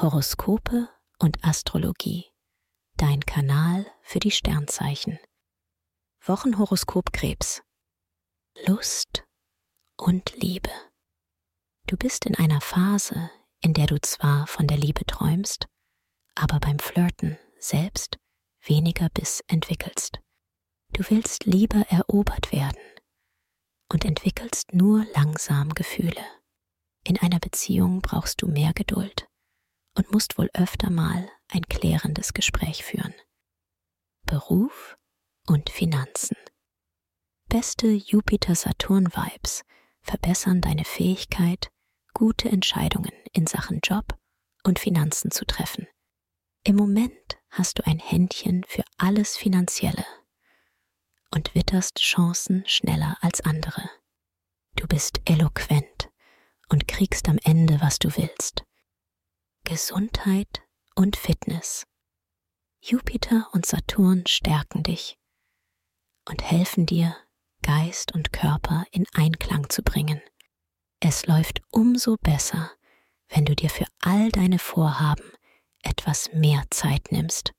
Horoskope und Astrologie. Dein Kanal für die Sternzeichen. Wochenhoroskop Krebs. Lust und Liebe. Du bist in einer Phase, in der du zwar von der Liebe träumst, aber beim Flirten selbst weniger Biss entwickelst. Du willst lieber erobert werden und entwickelst nur langsam Gefühle. In einer Beziehung brauchst du mehr Geduld und musst wohl öfter mal ein klärendes Gespräch führen. Beruf und Finanzen. Beste Jupiter-Saturn-Vibes verbessern deine Fähigkeit, gute Entscheidungen in Sachen Job und Finanzen zu treffen. Im Moment hast du ein Händchen für alles Finanzielle und witterst Chancen schneller als andere. Du bist eloquent und kriegst am Ende, was du willst. Gesundheit und Fitness. Jupiter und Saturn stärken dich und helfen dir, Geist und Körper in Einklang zu bringen. Es läuft umso besser, wenn du dir für all deine Vorhaben etwas mehr Zeit nimmst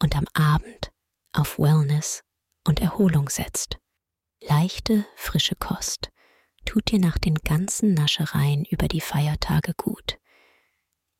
und am Abend auf Wellness und Erholung setzt. Leichte, frische Kost tut dir nach den ganzen Naschereien über die Feiertage gut.